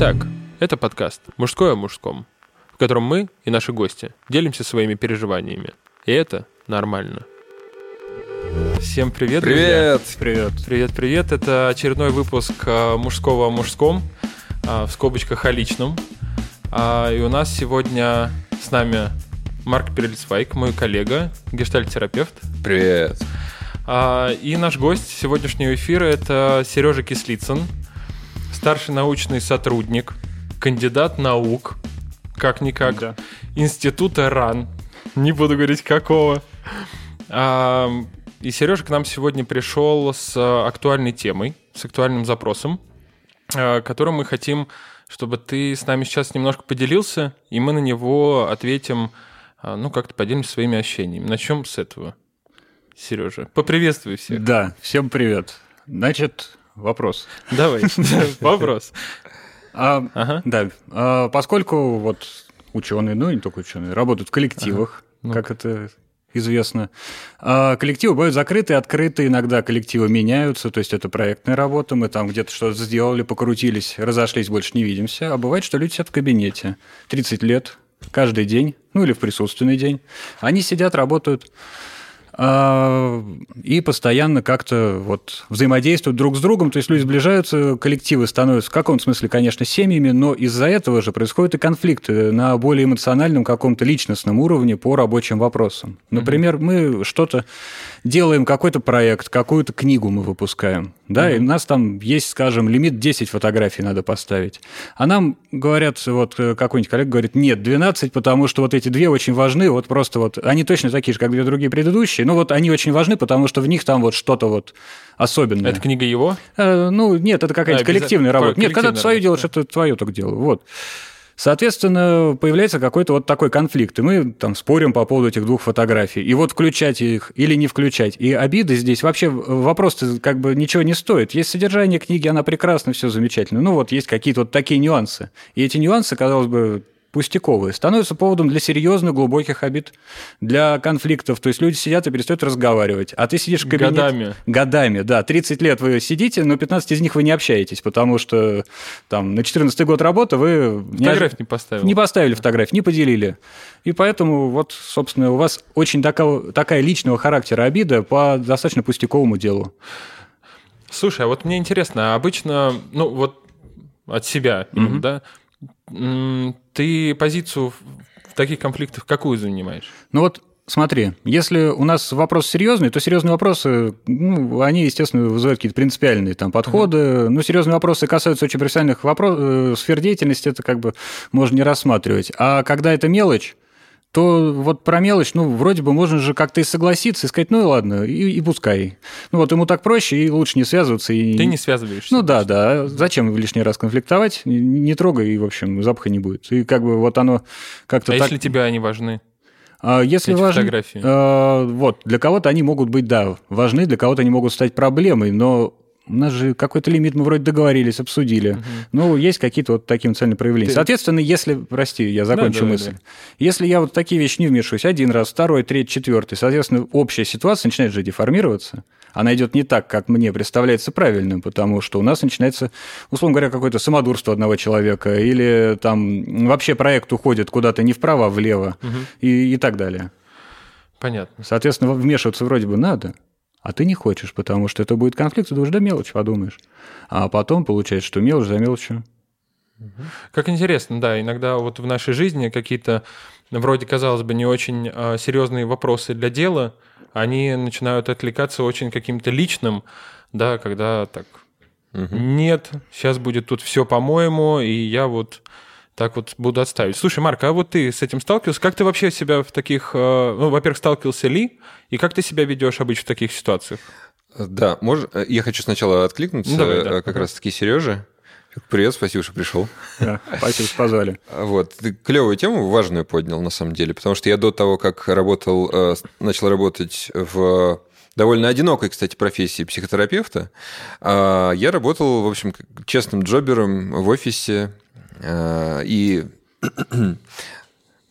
Итак, это подкаст «Мужское о мужском», в котором мы и наши гости делимся своими переживаниями. И это нормально. Всем привет, Привет! друзья. Привет! Привет, привет! Это очередной выпуск а, «Мужского о мужском», а, в скобочках о личном. А, И у нас сегодня с нами Марк Перельцвайк, мой коллега, гештальт-терапевт. Привет. А, И наш гость сегодняшнего эфира – это Сережа Кислицын, старший научный сотрудник, кандидат наук, как-никак, Да. института РАН, не буду говорить какого. А, И Сережа к нам сегодня пришел с а, актуальной темой, с актуальным запросом, а, которым мы хотим, чтобы ты с нами сейчас немножко поделился, и мы на него ответим, а, ну, как-то поделимся своими ощущениями. Начнем с этого. Сережа, поприветствуй всех. Да, всем привет. Значит, вопрос. Давай, вопрос. А. Да, а, поскольку вот ученые, ну не только ученые, работают в коллективах, Ну. как это известно, а, коллективы бывают закрыты, открыты, иногда коллективы меняются, то есть это проектная работа, мы там где-то что-то сделали, покрутились, разошлись, больше не видимся, а бывает, что люди сидят в кабинете 30 лет, каждый день, ну или в присутственный день, они сидят, работают, и постоянно как-то вот взаимодействуют друг с другом, то есть люди сближаются, коллективы становятся в каком-то смысле, конечно, семьями, но из-за этого же происходят и конфликты на более эмоциональном каком-то личностном уровне по рабочим вопросам. Например, мы что-то делаем, какой-то проект, какую-то книгу мы выпускаем, да, и у нас там есть, скажем, лимит 10 фотографий надо поставить. А нам говорят, вот э, какой-нибудь коллега говорит, нет, 12, потому что вот эти две очень важны, вот просто вот, они точно такие же, как две другие предыдущие, но вот они очень важны, потому что в них там вот что-то вот особенное. Это книга его? Э, Ну, нет, это какая-то А, коллективная работа. Нет, когда ты свое делаешь, это твое так дело. Вот. Соответственно, появляется какой-то вот такой конфликт, и мы там спорим по поводу этих двух фотографий. И вот включать их или не включать. И обиды здесь вообще вопрос как бы ничего не стоит. Есть содержание книги, она прекрасна, все замечательно. Ну вот есть какие-то вот такие нюансы. И эти нюансы, казалось бы, пустяковые, становятся поводом для серьезных, глубоких обид, для конфликтов. То есть люди сидят и перестают разговаривать, а ты сидишь в кабинете... Годами. Годами, да. 30 лет вы сидите, но 15 из них вы не общаетесь, потому что там на 14 год работы вы... не- Фотографию не поставил. не поставили фотографии, не поделили. И поэтому вот, собственно, у вас очень такая, такая личного характера обида по достаточно пустяковому делу. Слушай, а вот мне интересно, обычно, ну вот от себя, именно, да, ты позицию в таких конфликтах какую занимаешь? Ну вот Смотри, если у нас вопрос серьезный, то серьезные вопросы, ну, они, естественно, вызывают какие-то принципиальные там подходы. Ну, серьезные вопросы касаются очень профессиональных вопросов, сфер деятельности, это как бы можно не рассматривать. А когда это мелочь, то вот про мелочь, ну, вроде бы можно же как-то и согласиться, и сказать, ну и ладно, и, и пускай. Ну вот ему так проще, и лучше не связываться. И... Ты не связываешься. Ну да, да. Зачем лишний раз конфликтовать? Не, трогай, и, в общем, запаха не будет. И как бы вот оно как-то А так... если тебе они важны? А Если эти важны, фотографии? э, вот, для кого-то они могут быть, да, важны, для кого-то они могут стать проблемой, но у нас же какой-то лимит мы вроде договорились, обсудили. Ну, есть какие-то вот такие эмоциональные проявления. Ты- Соответственно, если, прости, я закончу давай, мысль. Если я вот такие вещи не вмешиваюсь один раз, второй, третий, четвертый, соответственно, общая ситуация начинает же деформироваться. Она идет не так, как мне представляется правильным, потому что у нас начинается, условно говоря, какое-то самодурство одного человека, или там вообще проект уходит куда-то не вправо, а влево, и, и так далее. Понятно. Соответственно, вмешиваться вроде бы надо, а ты не хочешь, потому что это будет конфликт, ты думаешь, да мелочь, подумаешь. А потом получается, что мелочь за мелочью. Как интересно, да, иногда вот в нашей жизни какие-то вроде, казалось бы, не очень а, серьезные вопросы для дела, они начинают отвлекаться очень каким-то личным, да, когда так, нет, сейчас будет тут все по-моему, и я вот так вот буду отставить. Слушай, Марк, а вот ты с этим сталкивался? Как ты вообще себя в таких, э, ну, во-первых, сталкивался ли, и как ты себя ведешь обычно в таких ситуациях? Да, мож... э, я хочу сначала откликнуться Ну, давай, да. э, как раз-таки Сереже. Привет, спасибо, что пришел. Да, спасибо, что позвали. А Вот, ты клевую тему важную поднял, на самом деле, потому что я до того, как работал, э, начал работать в довольно одинокой, кстати, профессии психотерапевта, а, я работал, в общем, честным джобером в офисе, э, и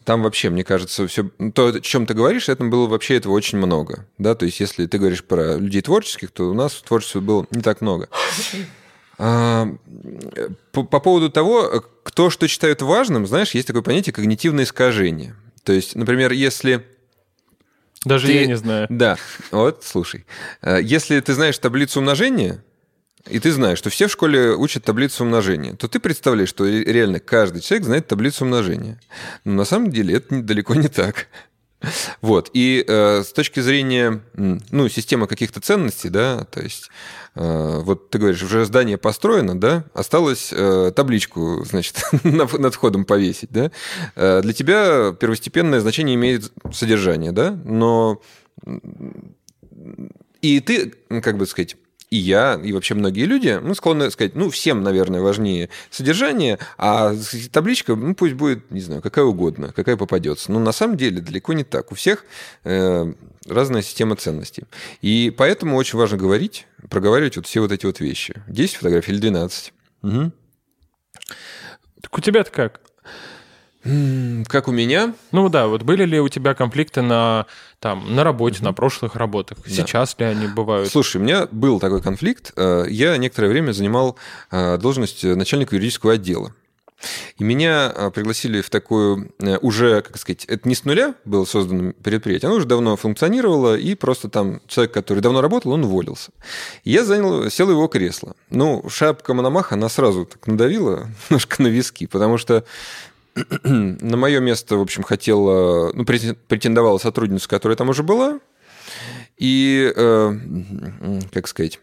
там вообще, мне кажется, все то, о чем ты говоришь, это было вообще этого очень много. Да? То есть, если ты говоришь про людей творческих, то у нас творчества было не так много. А, по, по поводу того, кто что считает важным, знаешь, есть такое понятие когнитивное искажение. То есть, например, если... Даже ты... я не знаю. Да, вот, слушай. Э, если ты знаешь таблицу умножения, и ты знаешь, что все в школе учат таблицу умножения, то ты представляешь, что реально каждый человек знает таблицу умножения. Но на самом деле это далеко не так. Вот. И э, с точки зрения ну, системы каких-то ценностей, да, то есть э, вот ты говоришь, уже здание построено, да, осталось э, табличку, значит, над входом повесить, да. Э, для тебя первостепенное значение имеет содержание, да, но и ты, как бы сказать, и я, и вообще многие люди, ну, склонны сказать, ну, всем, наверное, важнее содержание, а табличка, ну, пусть будет, не знаю, какая угодно, какая попадется. Но на самом деле далеко не так. У всех э, разная система ценностей. И поэтому очень важно говорить, проговаривать вот все вот эти вот вещи. 10 фотографий или 12. Угу. Так у тебя-то как? Как у меня? Ну да, вот были ли у тебя конфликты на, там, на работе, на прошлых работах? Да. Сейчас ли они бывают? Слушай, у меня был такой конфликт. Э, я некоторое время занимал э, должность начальника юридического отдела. И меня э, пригласили в такую уже, как сказать, это не с нуля было создано предприятие, оно уже давно функционировало, и просто там человек, который давно работал, он уволился. И я занял, сел его кресло. Ну, шапка Мономаха, она сразу так надавила немножко на виски, потому что на мое место, в общем, хотела, ну, претендовала сотрудница, которая там уже была. И, э, как сказать,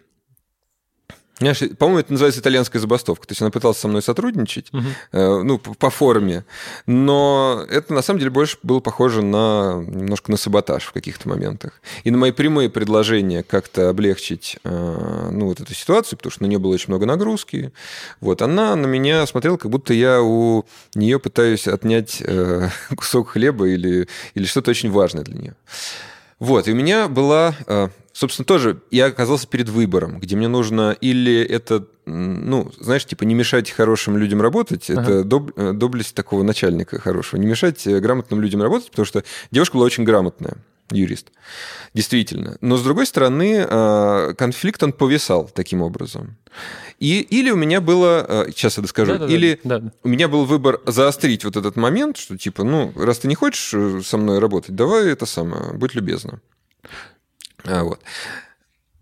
по-моему, это называется итальянская забастовка. То есть она пыталась со мной сотрудничать, угу. э, ну, по форме, но это на самом деле больше было похоже на немножко на саботаж в каких-то моментах. И на мои прямые предложения как-то облегчить э, ну, вот эту ситуацию, потому что на нее было очень много нагрузки, вот, она на меня смотрела, как будто я у нее пытаюсь отнять э, кусок хлеба или, или что-то очень важное для нее. Вот, и у меня была э, собственно, тоже я оказался перед выбором, где мне нужно или это, ну, знаешь, типа не мешать хорошим людям работать, ага. это доб, э, доблесть такого начальника хорошего, не мешать э, грамотным людям работать, потому что девушка была очень грамотная юрист. Действительно. Но, с другой стороны, э, конфликт, он повисал таким образом. И, или у меня было, сейчас я доскажу, да, да, или да, да. у меня был выбор заострить вот этот момент, что типа, ну, раз ты не хочешь со мной работать, давай это самое, будь любезна. А, вот.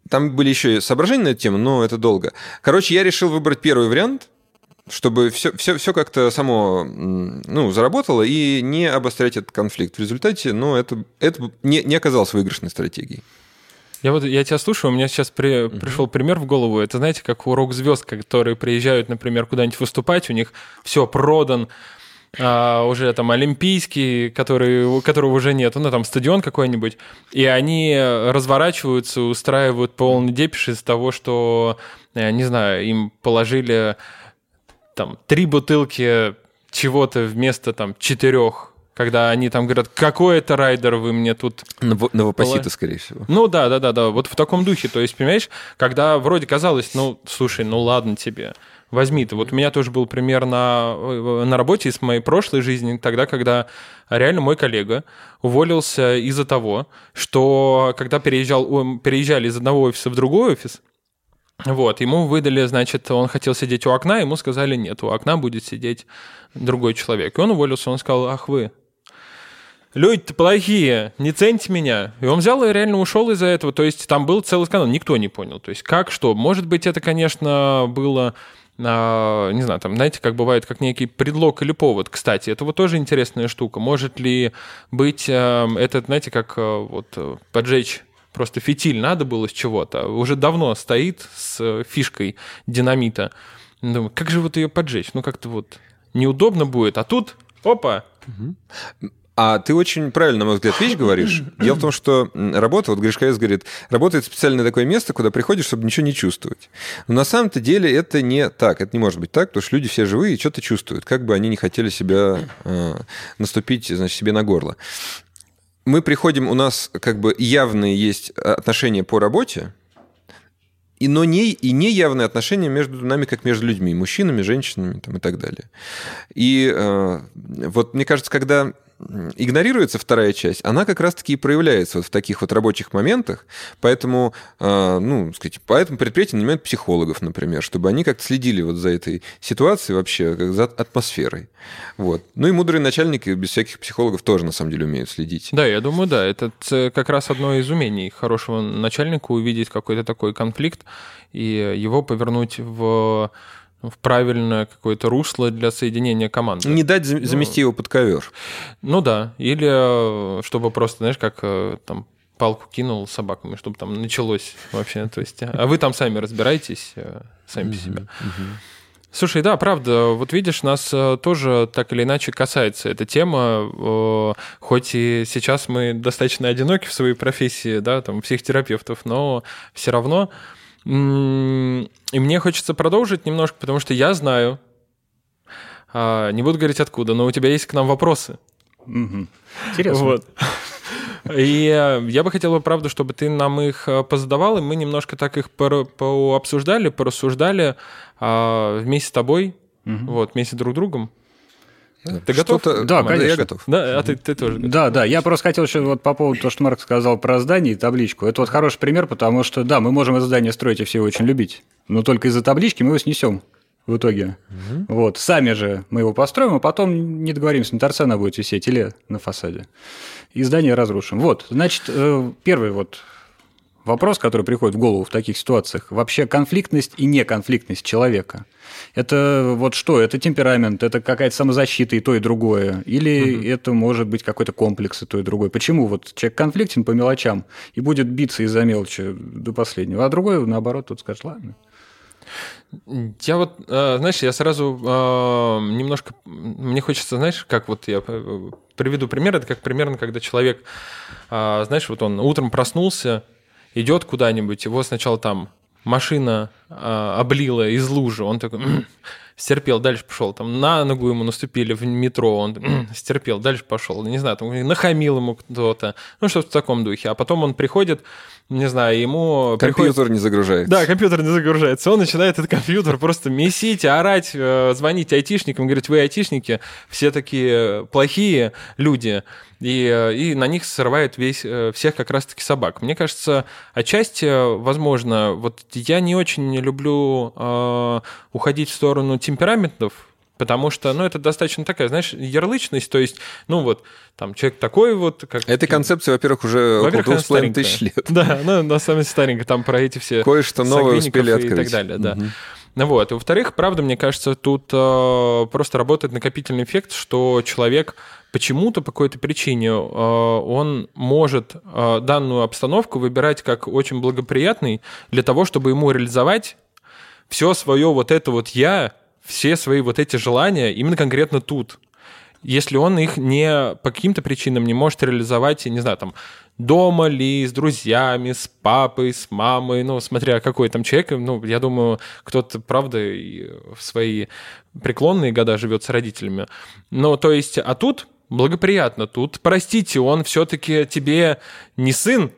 Там были еще соображения на эту тему, но это долго. Короче, я решил выбрать первый вариант, чтобы все, все, все как-то само ну, заработало и не обострять этот конфликт. В результате ну, это, это не, не оказалось выигрышной стратегией. Я вот я тебя слушаю, у меня сейчас при, uh-huh. пришел пример в голову. Это знаете, как у рок-звезд, которые приезжают, например, куда-нибудь выступать, у них все продан, а, уже там олимпийский, который, которого уже нет, ну там стадион какой-нибудь, и они разворачиваются, устраивают полный депиш из того, что, я не знаю, им положили там три бутылки чего-то вместо там четырех когда они там говорят, какой это райдер вы мне тут... Новопосита, скорее всего. Ну да, да, да, да, вот в таком духе. То есть, понимаешь, когда вроде казалось, ну, слушай, ну ладно тебе, возьми ты. Вот у меня тоже был пример на, э, на работе из моей прошлой жизни, тогда, когда реально мой коллега уволился из-за того, что когда переезжал, переезжали из одного офиса в другой офис, вот, ему выдали, значит, он хотел сидеть у окна, ему сказали, нет, у окна будет сидеть другой человек. И он уволился, он сказал, ах вы, люди-то плохие, не цените меня. И он взял и реально ушел из-за этого. То есть там был целый скандал, никто не понял. То есть как, что. Может быть, это, конечно, было не знаю, там, знаете, как бывает, как некий предлог или повод. Кстати, это вот тоже интересная штука. Может ли быть э, это, знаете, как э, вот э, поджечь просто фитиль надо было с чего-то, уже давно стоит с фишкой динамита. Думаю, как же вот ее поджечь? Ну, как-то вот неудобно будет, а тут, опа, а ты очень правильно, на мой взгляд, вещь говоришь. Дело в том, что работа, вот Гришковец говорит, работает специальное такое место, куда приходишь, чтобы ничего не чувствовать. Но на самом-то деле это не так, это не может быть так, потому что люди все живые и что-то чувствуют, как бы они не хотели себя э, наступить, значит, себе на горло. Мы приходим, у нас как бы явные есть отношения по работе, и, но не, и не явные отношения между нами, как между людьми, мужчинами, женщинами там, и так далее. И э, вот мне кажется, когда игнорируется вторая часть, она как раз-таки и проявляется вот в таких вот рабочих моментах. Поэтому, э, ну, сказать, поэтому предприятия нанимают психологов, например, чтобы они как-то следили вот за этой ситуацией вообще, как за атмосферой. Вот. Ну и мудрые начальники без всяких психологов тоже, на самом деле, умеют следить. Да, я думаю, да. Это как раз одно из умений хорошего начальника увидеть какой-то такой конфликт и его повернуть в в правильное какое-то русло для соединения команды. Не дать замести ну, его под ковер. Ну да, или э, чтобы просто, знаешь, как э, там палку кинул собаками, чтобы там началось вообще. То есть, а вы там сами разбирайтесь, э, сами по себе. Слушай, да, правда, вот видишь, нас тоже так или иначе касается эта тема, хоть и сейчас мы достаточно одиноки в своей профессии, да, там, психотерапевтов, но все равно и мне хочется продолжить немножко, потому что я знаю, а, не буду говорить откуда, но у тебя есть к нам вопросы. Угу. Интересно. Вот. И э, я бы хотел, правда, чтобы ты нам их э, позадавал, и мы немножко так их пообсуждали, порассуждали а, вместе с тобой, угу. вот, вместе друг с другом. Ты готов? Да, конечно. Я готов. Да, а ты, ты тоже готов. Да, да. Я просто хотел еще вот по поводу того, что Марк сказал про здание и табличку. Это вот хороший пример, потому что, да, мы можем это здание строить и все его очень любить, но только из-за таблички мы его снесем в итоге. Угу. Вот. Сами же мы его построим, а потом не договоримся, на торце она будет висеть или на фасаде. И здание разрушим. Вот, значит, э, первый вот вопрос, который приходит в голову в таких ситуациях. Вообще конфликтность и неконфликтность человека. Это вот что? Это темперамент, это какая-то самозащита и то, и другое? Или угу. это может быть какой-то комплекс и то, и другое? Почему вот человек конфликтен по мелочам и будет биться из-за мелочи до последнего, а другой, наоборот, тут скажет, ладно. Я вот, э, знаешь, я сразу э, немножко, мне хочется, знаешь, как вот я э, приведу пример, это как примерно, когда человек, знаешь, вот он утром проснулся, идет куда-нибудь, его сначала там машина э, облила из лужи, он такой стерпел, дальше пошел, там на ногу ему наступили в метро, он стерпел, дальше пошел, не знаю, там нахамил ему кто-то, ну что-то в таком духе, а потом он приходит, не знаю, ему... Компьютер приходит... не загружается. Да, компьютер не загружается. Он начинает этот компьютер просто месить, орать, э, звонить айтишникам, говорить, вы айтишники, все такие плохие люди, и, э, и на них срывает весь, э, всех как раз-таки собак. Мне кажется, отчасти, возможно, вот я не очень люблю э, уходить в сторону темпераментов, Потому что, ну, это достаточно такая, знаешь, ярлычность, то есть, ну, вот, там, человек такой вот... Как... Эта концепция, во-первых, уже во-первых, около двух с половиной тысяч лет. Да, ну, на самом деле старенькая, там про эти все... Кое-что новое успели открыть. И так далее, да. Угу. Ну вот, и во-вторых, правда, мне кажется, тут э, просто работает накопительный эффект, что человек почему-то по какой-то причине э, он может э, данную обстановку выбирать как очень благоприятный для того, чтобы ему реализовать все свое вот это вот я, все свои вот эти желания именно конкретно тут. Если он их не по каким-то причинам не может реализовать, не знаю, там, дома ли, с друзьями, с папой, с мамой, ну, смотря какой там человек, ну, я думаю, кто-то, правда, в свои преклонные года живет с родителями. Ну, то есть, а тут благоприятно, тут, простите, он все-таки тебе не сын,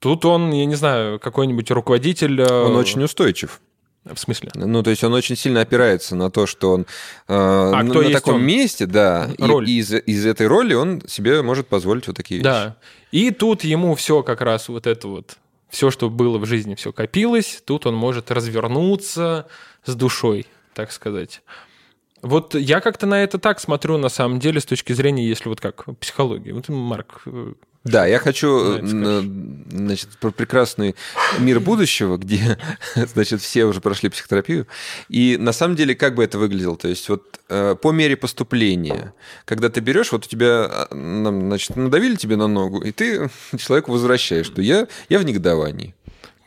тут он, я не знаю, какой-нибудь руководитель... Э, он очень устойчив. В смысле? Ну, то есть он очень сильно опирается на то, что он э, а, на, на таком он? месте, да, Роль. и из, из этой роли он себе может позволить вот такие да. вещи. И тут ему все как раз вот это вот, все, что было в жизни, все копилось, тут он может развернуться с душой, так сказать. Вот я как-то на это так смотрю, на самом деле, с точки зрения, если вот как психологии. Вот, Марк, э, да, я хочу значит, про прекрасный мир будущего, где значит, все уже прошли психотерапию. И на самом деле, как бы это выглядело? То есть, вот э, по мере поступления, когда ты берешь, вот у тебя значит, надавили тебе на ногу, и ты человеку возвращаешь, что я, я в негодовании.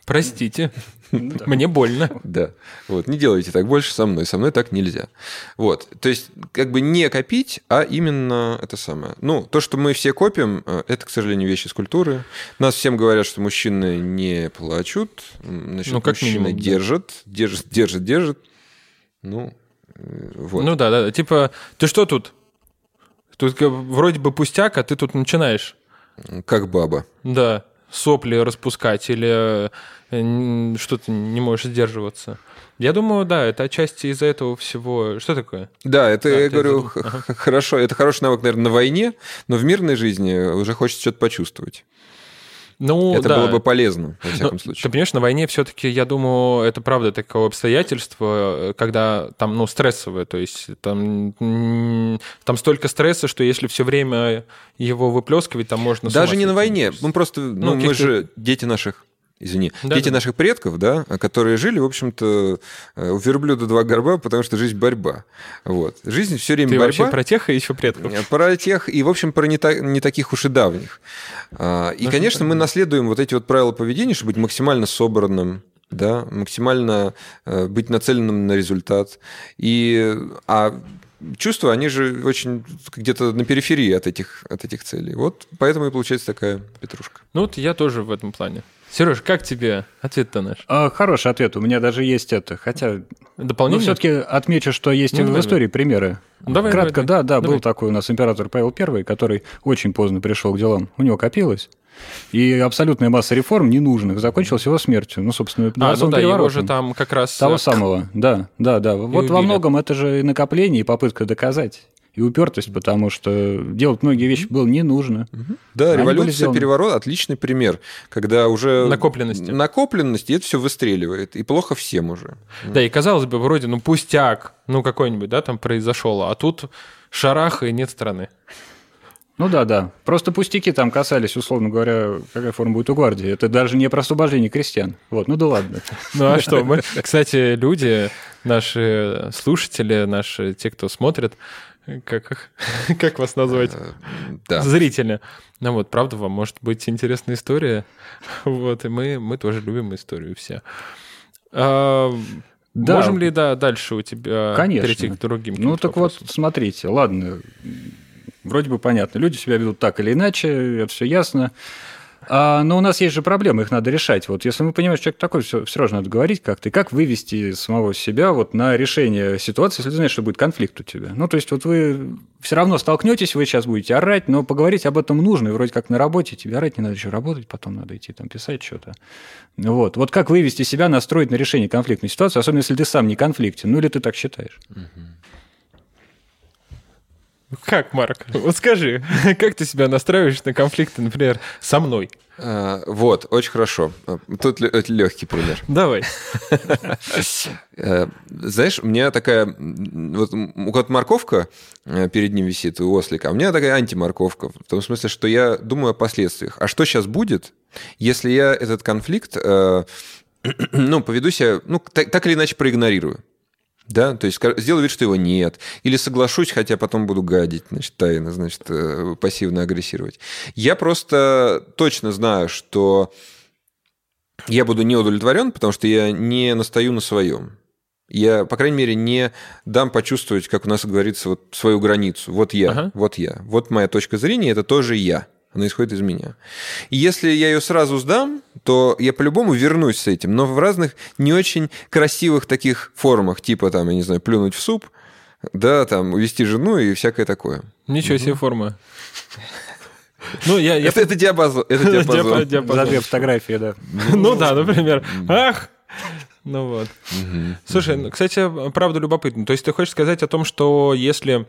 Простите. Мне больно. Да. Вот, не делайте так больше со мной. Со мной так нельзя. Вот. То есть, как бы не копить, а именно это самое. Ну, то, что мы все копим, э, это, к сожалению, вещи из культуры. Нас всем говорят, что мужчины не плачут. Значит, ну, как мужчины минимум, держат, да. держат, держат, держат. Ну, э, вот. Ну да, да. Типа, ты что тут? Тут вроде бы пустяк, а ты тут начинаешь. Как баба. Да. Сопли распускать или э, что-то не можешь сдерживаться. Я думаю, да, это отчасти из-за этого всего. Что такое? Да, это, а, я говорю, ага. хорошо, это хороший навык, наверное, на войне, но в мирной жизни уже хочется что-то почувствовать. Ну, это да. было бы полезно, во всяком ну, случае. Ты понимаешь, на войне все-таки, я думаю, это правда такое обстоятельство, когда там, ну, стрессовое, то есть там, там столько стресса, что если все время его выплескивать, там можно... Даже не на войне, мы просто, ну, ну мы же дети наших извини, да, дети да. наших предков, да, которые жили, в общем-то, э, у верблюда два горба, потому что жизнь борьба. Вот. Жизнь все время Ты борьба. вообще про тех и еще предков? Э, про тех, и, в общем, про не, та, не таких уж и давних. А, и, конечно, мы наследуем вот эти вот правила поведения, чтобы быть максимально собранным, да, максимально э, быть нацеленным на результат. И, а чувства, они же очень где-то на периферии от этих, от этих целей. Вот поэтому и получается такая петрушка. Ну вот я тоже в этом плане. Сереж, как тебе ответ-то наш? А, хороший ответ. У меня даже есть это. Хотя. Дополнение? Ну, все-таки отмечу, что есть ну, в давай. истории примеры. Давай, Кратко, давай, да, да, давай. был такой у нас император Павел I, который очень поздно пришел к делам. У него копилось. И абсолютная масса реформ ненужных закончилась его смертью. Ну, собственно, а, ну да, его же там как раз... Того э, самого, да, да, да. Вот убили. во многом это же и накопление, и попытка доказать и упертость, потому что делать многие вещи было не нужно. Да, Они революция, переворот – отличный пример, когда уже... Накопленности. Накопленности, и это все выстреливает, и плохо всем уже. Да, и казалось бы, вроде, ну, пустяк, ну, какой-нибудь, да, там произошел, а тут шарах и нет страны. Ну да, да. Просто пустяки там касались, условно говоря, какая форма будет у гвардии. Это даже не про освобождение крестьян. Вот, ну да ладно. Ну а что, мы, кстати, люди, наши слушатели, наши, те, кто смотрит, как, как вас назвать? Э, да. Зрители. Ну вот, правда, вам может быть интересная история. Вот, и мы, мы тоже любим историю все. А, да. Можем ли, да, дальше у тебя Конечно. перейти к другим? Ну, так вопросам? вот, смотрите, ладно, вроде бы понятно. Люди себя ведут так или иначе, это все ясно. А, но у нас есть же проблемы, их надо решать. Вот если мы понимаем, что человек такой, все, все равно надо говорить как-то. И как вывести самого себя вот на решение ситуации, если ты знаешь, что будет конфликт у тебя. Ну, то есть вот вы все равно столкнетесь, вы сейчас будете орать, но поговорить об этом нужно. И вроде как на работе тебе орать не надо еще работать, потом надо идти там писать что-то. Вот. Вот как вывести себя, настроить на решение конфликтной ситуации, особенно если ты сам не конфликтен, ну или ты так считаешь. Угу. Как, Марк? Вот скажи, как ты себя настраиваешь на конфликты, например, со мной? А, вот, очень хорошо. Тут легкий пример. Давай. Э, знаешь, у меня такая... Вот у кого-то морковка э, перед ним висит, у ослика, а у меня такая антиморковка. В том смысле, что я думаю о последствиях. А что сейчас будет, если я этот конфликт э, ну, поведу себя, ну, так, так или иначе проигнорирую? Да, то есть сделаю вид, что его нет. Или соглашусь, хотя потом буду гадить, значит, тайно, значит, э, пассивно агрессировать. Я просто точно знаю, что я буду не удовлетворен, потому что я не настаю на своем. Я, по крайней мере, не дам почувствовать, как у нас говорится, вот свою границу. Вот я, ага. вот я. Вот моя точка зрения, это тоже я. Она исходит из меня. И если я ее сразу сдам, то я по-любому вернусь с этим, но в разных не очень красивых таких формах, типа там, я не знаю, плюнуть в суп, да, там, увести жену и всякое такое. Ничего угу. себе форма. Ну, я, я... Это, это диапазон. Это диапазон. диапазон. За две фотографии, да. Ну да, например. Ах! Ну вот. Слушай, ну, кстати, правда любопытно. То есть ты хочешь сказать о том, что если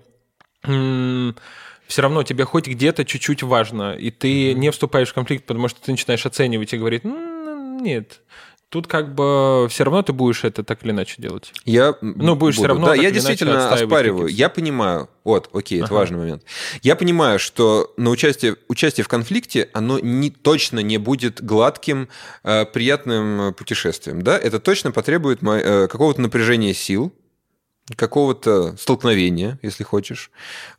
все равно тебе хоть где-то чуть-чуть важно, и ты mm-hmm. не вступаешь в конфликт, потому что ты начинаешь оценивать и говорить, ну, нет, Тут как бы все равно ты будешь это так или иначе делать. Я ну будешь буду. все равно. Да, я действительно оспариваю. Я понимаю. Вот, окей, это ага. важный момент. Я понимаю, что на участие участие в конфликте оно не точно не будет гладким, э, приятным путешествием, да? Это точно потребует э, какого-то напряжения сил, какого-то столкновения, если хочешь.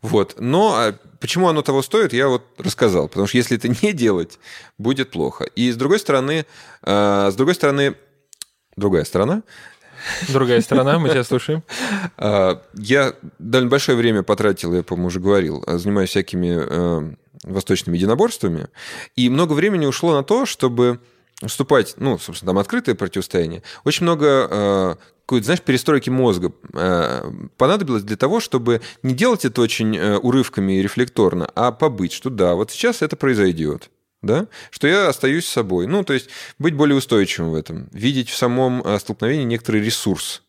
Вот. Но а почему оно того стоит, я вот рассказал. Потому что если это не делать, будет плохо. И с другой стороны, э, с другой стороны, другая сторона, Другая сторона, мы тебя слушаем. А, я довольно большое время потратил, я, по-моему, уже говорил, а, занимаюсь всякими восточными единоборствами, и много времени ушло на то, чтобы вступать, ну, собственно, там открытое противостояние. Очень много какой-то, знаешь, перестройки мозга э, понадобилось для того, чтобы не делать это очень э, урывками и рефлекторно, а побыть, что да, вот сейчас это произойдет. да, что я остаюсь собой. Ну, то есть быть более устойчивым в этом, видеть в самом э, столкновении некоторый ресурс.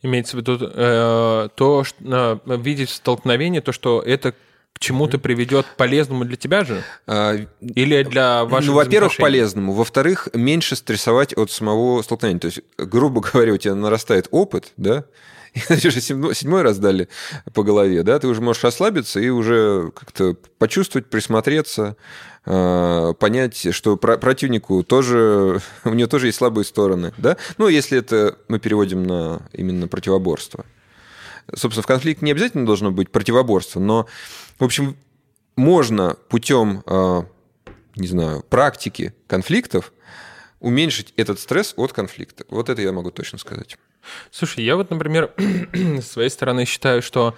Имеется в виду э, то, что, э, видеть столкновение, то, что это к чему-то приведет полезному для тебя же? А, Или для ваших Ну, во-первых, полезному. Во-вторых, меньше стрессовать от самого столкновения. То есть, грубо говоря, у тебя нарастает опыт, да, и тебе же седьмой, раз дали по голове, да, ты уже можешь расслабиться и уже как-то почувствовать, присмотреться, э, понять, что про- противнику тоже, у него тоже есть слабые стороны, да. Ну, если это мы переводим на именно противоборство. Собственно, в конфликте не обязательно должно быть противоборство, но, в общем, можно путем, э, не знаю, практики конфликтов уменьшить этот стресс от конфликта. Вот это я могу точно сказать. Слушай, я вот, например, с своей стороны считаю, что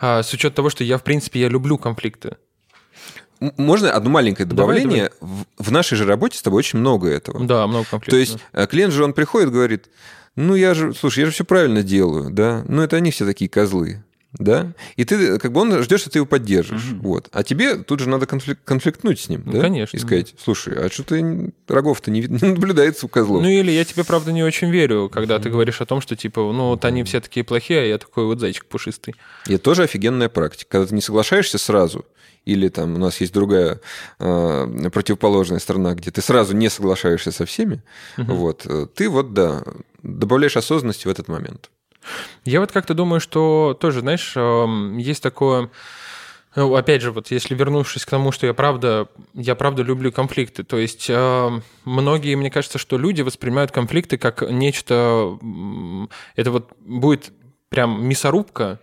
а, с учетом того, что я, в принципе, я люблю конфликты. Можно одно маленькое Давай, добавление? В, нашей же работе с тобой очень много этого. Да, много конфликтов. То есть э, клиент же, он приходит говорит, ну я же, слушай, я же все правильно делаю, да, ну это они все такие козлы, да, и ты, как бы он ждет, что ты его поддержишь, вот, а тебе тут же надо конфлик- конфликтнуть с ним, Ну, да, конечно, и сказать, слушай, а что ты рогов-то не, не наблюдается у козлов? Ну или я тебе, правда, не очень верю, когда ты говоришь о том, что, типа, ну вот они все такие плохие, а я такой вот зайчик пушистый. И это тоже офигенная практика. Когда ты не соглашаешься сразу, или там у нас есть другая э, противоположная сторона, где ты сразу не соглашаешься со всеми, вот, э, ты вот, да, добавляешь осознанности в этот момент. Я вот как-то думаю, что тоже, знаешь, есть такое... ну, Опять же, вот если вернувшись к тому, что я правда, я правда люблю конфликты, то есть э, многие, мне кажется, что люди воспринимают конфликты как нечто, это вот будет прям мясорубка,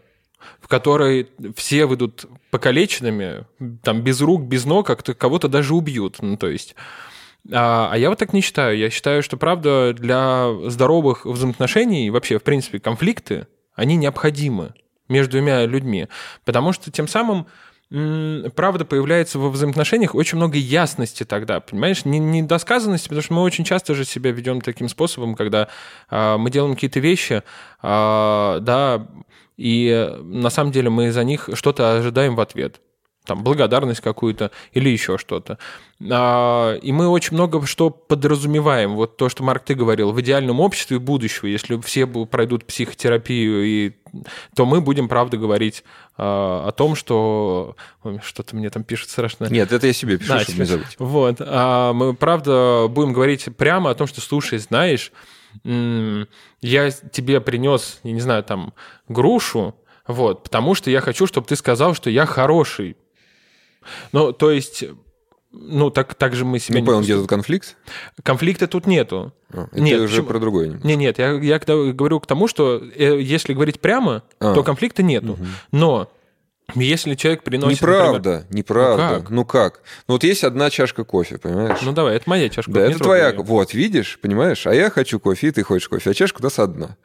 в которой все выйдут покалеченными, там без рук, без ног, как-то кого-то даже убьют, ну то есть. А, а я вот так не считаю. Я считаю, что, правда, для здоровых взаимоотношений, вообще, в принципе, конфликты, они необходимы между двумя людьми. Потому что тем самым правда появляется во взаимоотношениях очень много ясности тогда, понимаешь, не недосказанности, потому что мы очень часто же себя ведем таким способом, когда а, мы делаем какие-то вещи, а, да, и на самом деле мы за них что-то ожидаем в ответ там, благодарность какую-то или еще что-то. А, И мы очень много что подразумеваем. Вот то, что, Марк, ты говорил, в идеальном обществе будущего, если все пройдут психотерапию, и, то мы будем, правда, говорить а, о том, что... Что-то мне там пишет страшно. Нет, это я себе пишу, Да, чтобы не забыть. Вот. А мы, правда, будем говорить прямо о том, что, слушай, знаешь, я тебе принес, я не знаю, там, грушу, вот, потому что я хочу, чтобы ты сказал, что я хороший. Ну, то есть, ну, так, так же мы себя Не не понял, где тут конфликт? Конфликта тут нету. А, Нет, уже почему? про другое. немножко. Не, нет, я, я говорю к тому, что э, если говорить прямо, А. то конфликта нету. Но если человек приносит... Неправда, например- неправда. Ну как? Ну как? Ну вот есть одна чашка кофе, понимаешь? Ну давай, это моя чашка. Да, это твоя. её. Вот, видишь, понимаешь? А я хочу кофе, и ты хочешь кофе. А чашка у нас одна.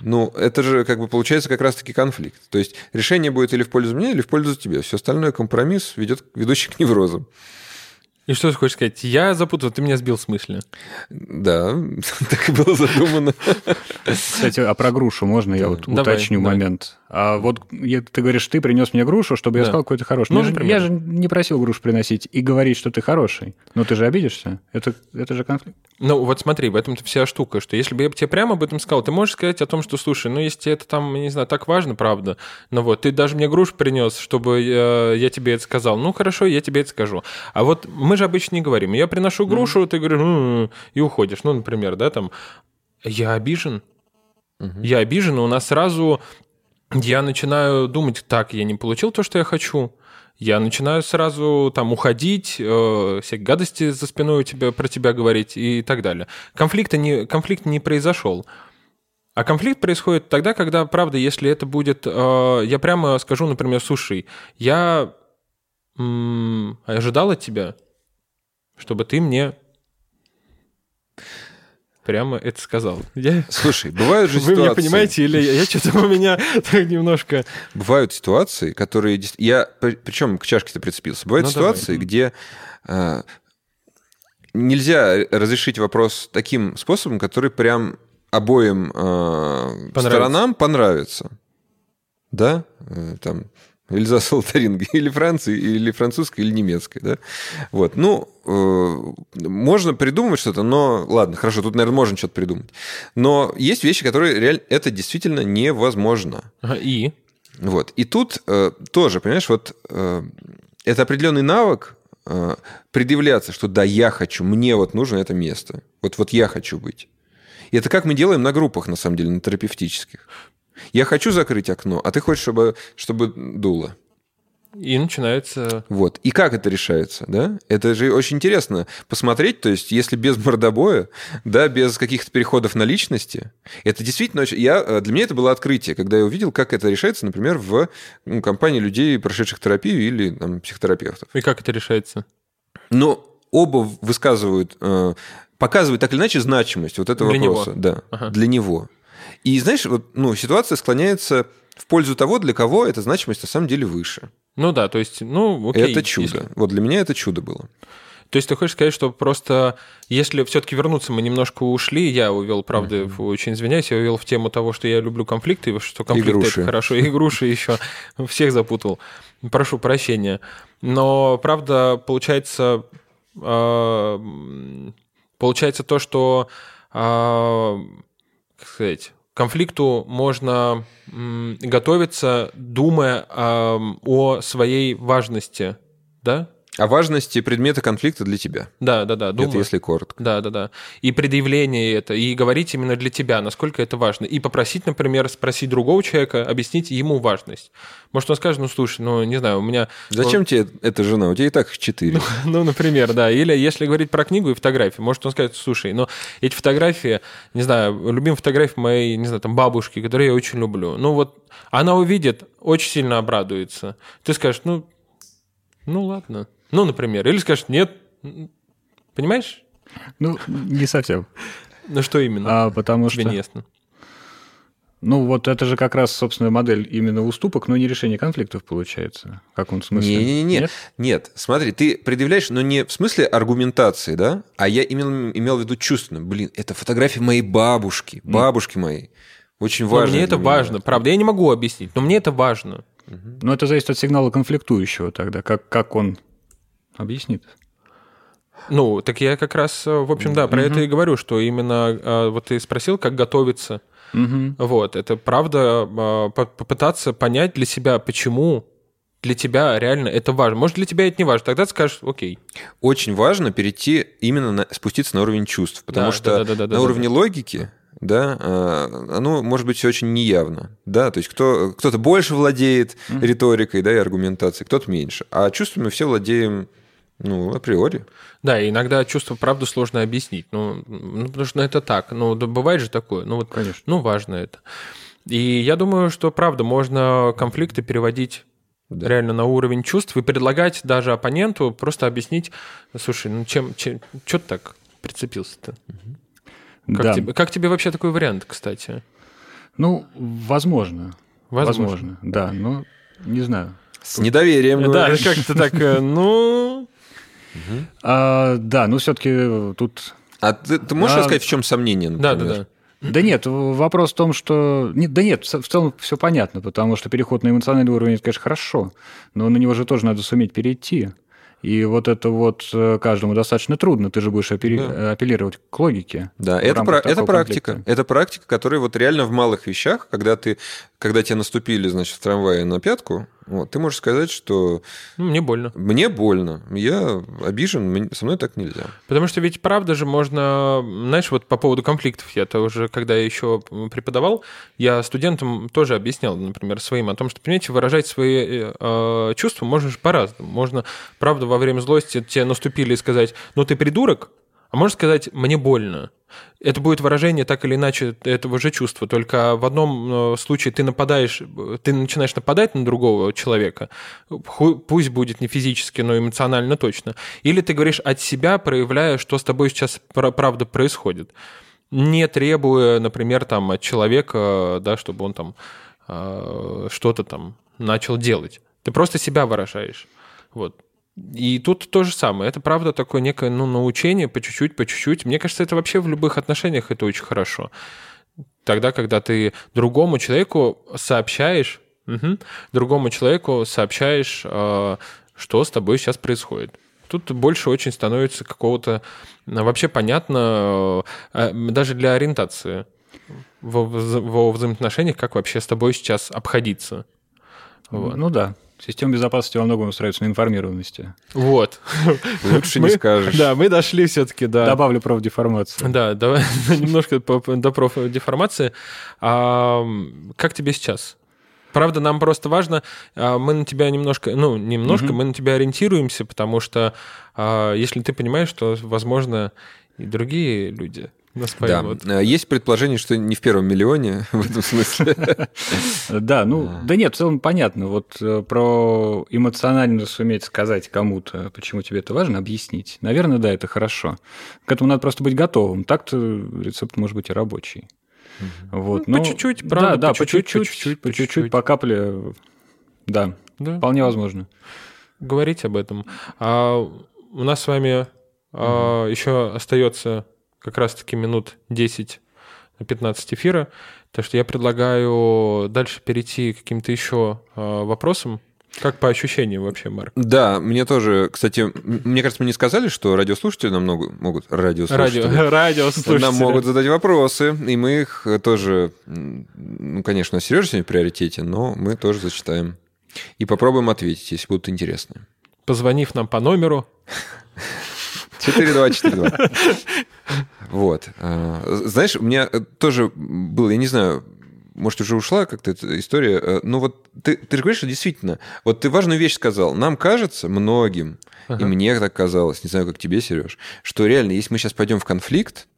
Ну, это же как бы получается как раз-таки конфликт. То есть решение будет или в пользу меня, или в пользу тебя. Все остальное компромисс ведет, ведущий к неврозам. И что ты хочешь сказать? Я запутал, ты меня сбил с мысли. Да, так и было задумано. Кстати, а про грушу можно я вот Давай, уточню давай. момент? А вот я- ты говоришь, ты принес мне грушу, чтобы я Да. сказал, какой ты хороший. Ну, я, же, я же не просил грушу приносить и говорить, что ты хороший. Но ты же обидишься. Это, это же конфликт. Ну, вот смотри, в этом-то вся штука, что если бы я бы тебе прямо об этом сказал, ты можешь сказать о том, что, слушай, ну, если тебе это там, я не знаю, так важно, правда, но вот ты даже мне груш принес, чтобы э, я тебе это сказал. Ну, хорошо, я тебе это скажу. А вот мы же обычно не говорим. Я приношу грушу, ты говоришь, «М-м-м», и уходишь. Ну, например, да, там, я обижен. Я обижен, и у нас сразу я начинаю думать, так, я не получил то, что я хочу. Я начинаю сразу там уходить, э, всякие гадости за спиной у тебя, про тебя говорить и так далее. Конфликта не, конфликт не произошел. А конфликт происходит тогда, когда, правда, если это будет... э, я прямо скажу, например, слушай, я м, ожидал от тебя, чтобы ты мне прямо это сказал. Я- Слушай, бывают же Вы ситуации... меня понимаете, или я что-то у меня так немножко... Бывают ситуации, которые... Я при- причем к чашке-то прицепился. Бывают Ну, давай. ситуации, где э, нельзя разрешить вопрос таким способом, который прям обоим э, Понравится. сторонам понравится. Да? Э, Там Эльзас Лотарингия, или Франции, или французская, или немецкая, да? Вот, ну, можно придумать что-то, но, ладно, хорошо, тут, наверное, можно что-то придумать. Но есть вещи, которые реально, это действительно невозможно. И? Вот, и тут э, тоже, понимаешь, вот э, это определенный навык, э, предъявляться, что да, я хочу, мне вот нужно это место. Вот, вот я хочу быть. И это как мы делаем на группах, на самом деле, на терапевтических. Я хочу закрыть окно, а ты хочешь, чтобы, чтобы дуло. И начинается... Вот. И как это решается, да? Это же очень интересно посмотреть, то есть если без мордобоя, да, без каких-то переходов на личности, это действительно очень... Я, э, для меня это было открытие, когда я увидел, как это решается, например, в ну, компании людей, прошедших терапию или там, психотерапевтов. И как это решается? Ну, оба высказывают, э, показывают так или иначе значимость вот этого Для вопроса. него. Да, Ага. для него. И знаешь, вот, ну, ситуация склоняется в пользу того, для кого эта значимость на самом деле выше. Ну да, то есть, ну, окей. это чудо. Если- Вот для меня это чудо было. То есть ты хочешь сказать, что просто если все-таки вернуться, мы немножко ушли, я увел, правда, в- очень извиняюсь, я увел в тему того, что я люблю конфликты, что конфликты груши. это хорошо, и груши еще всех запутал. Прошу прощения. Но правда, получается, а, получается то, что, а, как сказать, конфликту можно готовиться, думая ам, о своей важности, да? О важности предмета конфликта для тебя. Да, да, да. Это Думаю. если коротко. Да, да, да. И предъявление это, и говорить именно для тебя, насколько это важно. И попросить, например, спросить другого человека, объяснить ему важность. Может, он скажет, ну, слушай, ну, не знаю, у меня... Зачем тебе эта жена? У тебя и так их четыре. Ну, например, да. Или если говорить про книгу и фотографии, может, он скажет, слушай, ну, эти фотографии, не знаю, любимые фотографии моей, не знаю, там, бабушки, которые я очень люблю. Ну, вот она увидит, очень сильно обрадуется. Ты скажешь, ну, ну, ладно. Ну, например. Или скажешь, нет. Понимаешь? Ну, не совсем. Ну, что именно? А, потому Тебе что... не ясно. Ну, вот это же как раз, собственно, модель именно уступок, но не решение конфликтов получается. В каком смысле? Не-не-не. Нет? Нет, смотри, ты предъявляешь, но не в смысле аргументации, да, а я имел, имел в виду чувственно. Блин, это фотография моей бабушки, бабушки моей. Очень Но важно. мне это меня. важно, правда. Я не могу объяснить, но мне это важно. Но это зависит от сигнала конфликтующего тогда, как, как он объяснит. Ну, так я как раз, э, в общем, да, про это и говорю, что именно э, вот ты спросил, как готовиться. Мгм. Вот, это правда э, по- попытаться понять для себя, почему для тебя реально это важно. Может, для тебя это не важно, тогда ты скажешь, окей. Очень важно перейти именно на, спуститься на уровень чувств, потому Да, что да-да-да-да, на да, уровне логики, да, оно может быть все очень неявно, да, то есть кто, кто-то больше владеет риторикой, да, и аргументацией, кто-то меньше, а чувствами все владеем, ну, априори. Да, иногда чувство, правда, сложно объяснить. Ну, ну, потому что ну, это так. Ну, да бывает же такое. Ну, вот, Конечно. ну, важно это. И я думаю, что, правда, можно конфликты переводить Да. реально на уровень чувств и предлагать даже оппоненту просто объяснить, слушай, ну чем, чем что ты так прицепился-то? Как, да. тебе, как тебе вообще такой вариант, кстати? Ну, возможно. Возможно. Возможно, да, но не знаю. С недоверием. Да, как-то так, э, А, да, ну все-таки тут А ты, ты можешь А, рассказать, в чем сомнение, Да, например? да, да. Да нет, вопрос в том, что... Нет, да нет, в целом все понятно, потому что переход на эмоциональный уровень, это, конечно, хорошо, но на него же тоже надо суметь перейти. И вот это вот э, каждому достаточно трудно, ты же будешь апелли- Да. апеллировать к логике. Да, это, про- это практика. конфликта. Это практика, которая вот реально в малых вещах, когда ты, когда тебе наступили, значит, в трамвае на пятку, вот, ты можешь сказать, что Ну, мне больно. мне больно, я обижен, со мной так нельзя. Потому что ведь правда же можно, знаешь, вот по поводу конфликтов, я тоже, когда я еще преподавал, я студентам тоже объяснял, например, своим о том, что, понимаете, выражать свои э, чувства можно же по-разному. Можно, правда, во время злости тебе наступили и сказать, ну ты придурок, а можно сказать, мне больно. Это будет выражение так или иначе этого же чувства. Только в одном э, случае ты нападаешь, ты начинаешь нападать на другого человека, пусть будет не физически, но эмоционально точно. Или ты говоришь от себя, проявляя, что с тобой сейчас пра- правда происходит. Не требуя, например, там, от человека, да, чтобы он там э, что-то там начал делать. Ты просто себя выражаешь. Вот. И тут то же самое. Это правда такое некое ну, научение по чуть-чуть, по чуть-чуть. Мне кажется, это вообще в любых отношениях это очень хорошо. Тогда, когда ты другому человеку сообщаешь, Мгм. Другому человеку сообщаешь, э, что с тобой сейчас происходит. Тут больше очень становится какого-то э, вообще понятно, э, э, даже для ориентации во, во взаимоотношениях, как вообще с тобой сейчас обходиться. Вот. Ну да. Система безопасности во многом устраивается на информированности. Вот. Лучше не скажешь. Да, мы дошли все-таки до... Добавлю профдеформацию. Да, давай немножко до профдеформации. А, как тебе сейчас? Правда, нам просто важно, а, мы на тебя немножко, ну, немножко, мы на тебя ориентируемся, потому что а, если ты понимаешь, что, возможно, и другие люди нас Да. поймут. Э, Есть предположение, что не в первом миллионе в этом смысле. Да, ну, да нет, в целом понятно. Вот э, про эмоционально суметь сказать кому-то, почему тебе это важно, объяснить. Наверное, да, это хорошо. К этому надо просто быть готовым. Так-то рецепт может быть и рабочий. Вот, Ну, по но- чуть-чуть, правда, Да, да, по чуть-чуть, по чуть-чуть, по капле. Да, Да, вполне возможно. говорить об этом. А у нас с вами а, еще остается как раз-таки минут 10 на 15 эфира, так что я предлагаю дальше перейти к каким-то еще а, вопросам. Как по ощущениям вообще, Марк? Да, мне тоже, кстати, мне кажется, мы не сказали, что радиослушатели нам много могут радиослушатели Радио, радио нам могут задать вопросы, и мы их тоже, ну, конечно, Сережа сегодня в приоритете, но мы тоже зачитаем. И попробуем ответить, если будут интересны. Позвонив нам по номеру. 4242. Вот. А, Знаешь, у меня э, тоже было, я не знаю, может, уже ушла как-то эта история, э, но вот ты, ты же говоришь, что действительно, вот ты важную вещь сказал. Нам кажется, многим, и Ага. мне так казалось, не знаю, как тебе, Сереж, что реально, если мы сейчас пойдем в конфликт, э,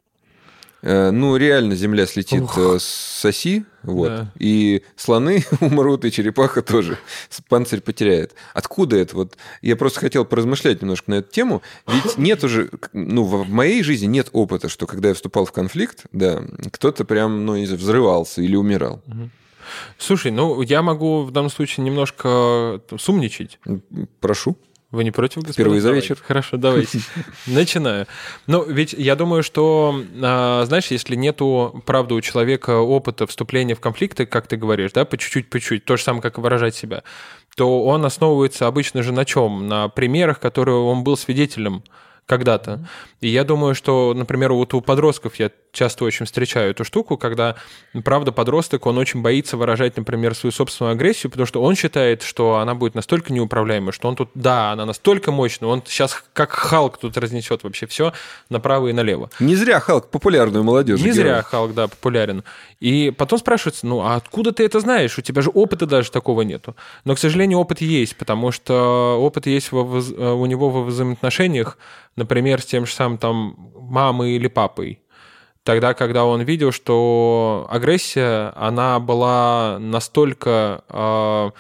ну, реально земля слетит Ух. э, с оси, вот, Да. и слоны умрут, и черепаха тоже панцирь потеряет. Откуда это? Вот я просто хотел поразмышлять немножко на эту тему. Ведь нет уже, ну, в моей жизни нет опыта, что когда я вступал в конфликт, да, кто-то прям, ну, не знаю, взрывался или умирал. Слушай, ну я могу в данном случае немножко там, сумничать. Прошу. Вы не против, господа? Впервые за вечер. Хорошо, давайте. Начинаю. Ну, ведь я думаю, что, а, знаешь, если нету, правда, у человека опыта вступления в конфликты, как ты говоришь, да, по чуть-чуть, по чуть-чуть, то же самое, как и выражать себя, то он основывается обычно же на чем? На примерах, которые он был свидетелем когда-то. И я думаю, что, например, вот у подростков я часто очень встречаю эту штуку, когда, правда, подросток, он очень боится выражать, например, свою собственную агрессию, потому что он считает, что она будет настолько неуправляемой, что он тут, да, она настолько мощная, он сейчас как Халк тут разнесет вообще все направо и налево. Не зря Халк популярную молодежь. Не зря Халк, да, популярен. И потом спрашивается, ну, а откуда ты это знаешь? У тебя же опыта даже такого нету. Но, к сожалению, опыт есть, потому что опыт есть во э, у него во взаимоотношениях, например, с тем же самым там мамой или папой. Тогда, когда он видел, что агрессия, она была настолько э,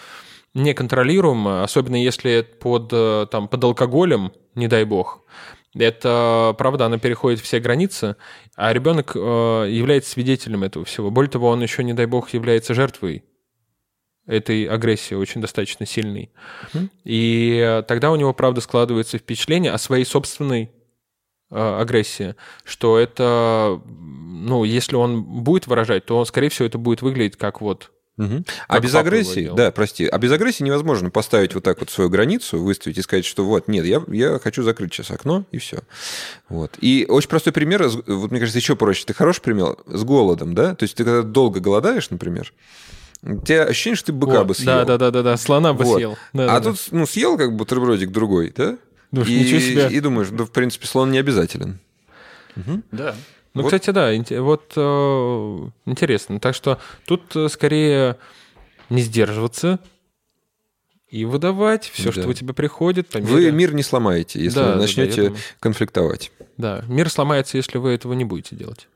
неконтролируема, особенно если под, э, там, под алкоголем, не дай бог, это, правда, она переходит все границы, а ребенок э, является свидетелем этого всего. Более того, он еще, не дай бог, является жертвой этой агрессии очень достаточно сильной. Мгм. И э, тогда у него, правда, складывается впечатление о своей собственной агрессии, что это, ну, если он будет выражать, то, скорее всего, это будет выглядеть как вот Мгм. А без агрессии, да, прости, а без агрессии невозможно поставить вот так вот свою границу, выставить и сказать, что вот, нет, я, я хочу закрыть сейчас окно, и все. Вот. И очень простой пример, вот мне кажется, еще проще. Ты хороший пример с голодом, да? То есть ты когда долго голодаешь, например, у тебя ощущение, что ты быка Вот, бы съел. Да, да, да, да, да, слона бы Вот. съел. Да, а да, да. тут, ну, съел как бутербродик другой, да? Думаешь, и, ничего себе. и думаешь, да, в принципе, слон не обязателен. Да. Ну, Вот. кстати, да, вот э, интересно. Так что тут э, скорее не сдерживаться и выдавать все, Да. что у тебя приходит. по Вы мере- мир не сломаете, если Да, да, да, начнете думаю. конфликтовать. Да, мир сломается, если вы этого не будете делать.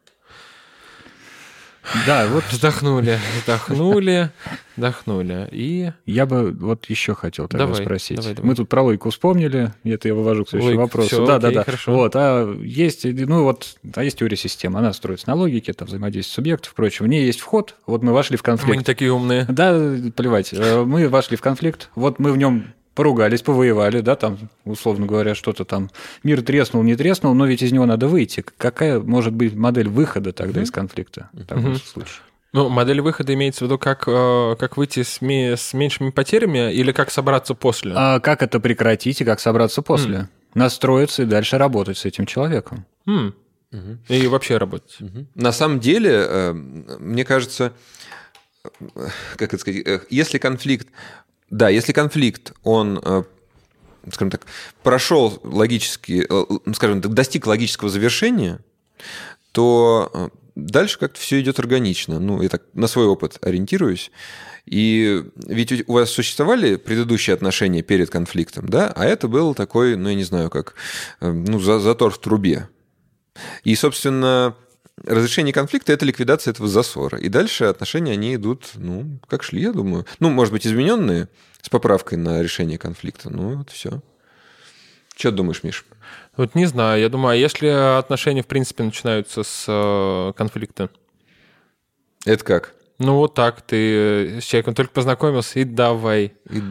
Да, вот Вздохнули, вздохнули, вздохнули. И я бы вот еще хотел тогда Давай, спросить. давай, давай. Мы тут про логику вспомнили, это я вывожу к следующему Логика, вопросу. всё, да, окей, да, да. хорошо. Вот, а есть, ну вот, а есть теория системы, она строится на логике, там взаимодействие субъектов, прочее. В ней есть вход, вот мы вошли в мы не конфликт. такие умные. Да, плевать. Э, Мы вошли в конфликт, вот мы в нем поругались, повоевали, да, там, условно говоря, что-то там, мир треснул, не треснул, но ведь из него надо выйти. Какая может быть модель выхода тогда из конфликта в таком случае? Ну, модель выхода имеется в виду, как, э, как выйти с, ми- с меньшими потерями или как собраться после? А как это прекратить и как собраться после? Настроиться и дальше работать с этим человеком. М. И вообще работать. На самом деле, э, мне кажется, э, как это сказать, э, если конфликт, да, если конфликт, он, э, скажем так, прошел логически, э, скажем так, достиг логического завершения, то э, дальше как-то все идет органично. Ну, я так на свой опыт ориентируюсь. И ведь у вас существовали предыдущие отношения перед конфликтом, да? А это был такой, ну, я не знаю, как, э, ну, за- затор в трубе. И, собственно, разрешение конфликта – это ликвидация этого засора. И дальше отношения, они идут, ну, как шли, я думаю. Ну, может быть, измененные, с поправкой на решение конфликта. Ну, вот все. Что думаешь, Миш? Вот не знаю, я думаю, а если отношения, в принципе, начинаются с э, конфликта? Это как? Ну, вот так, ты э, с человеком только познакомился и давай И-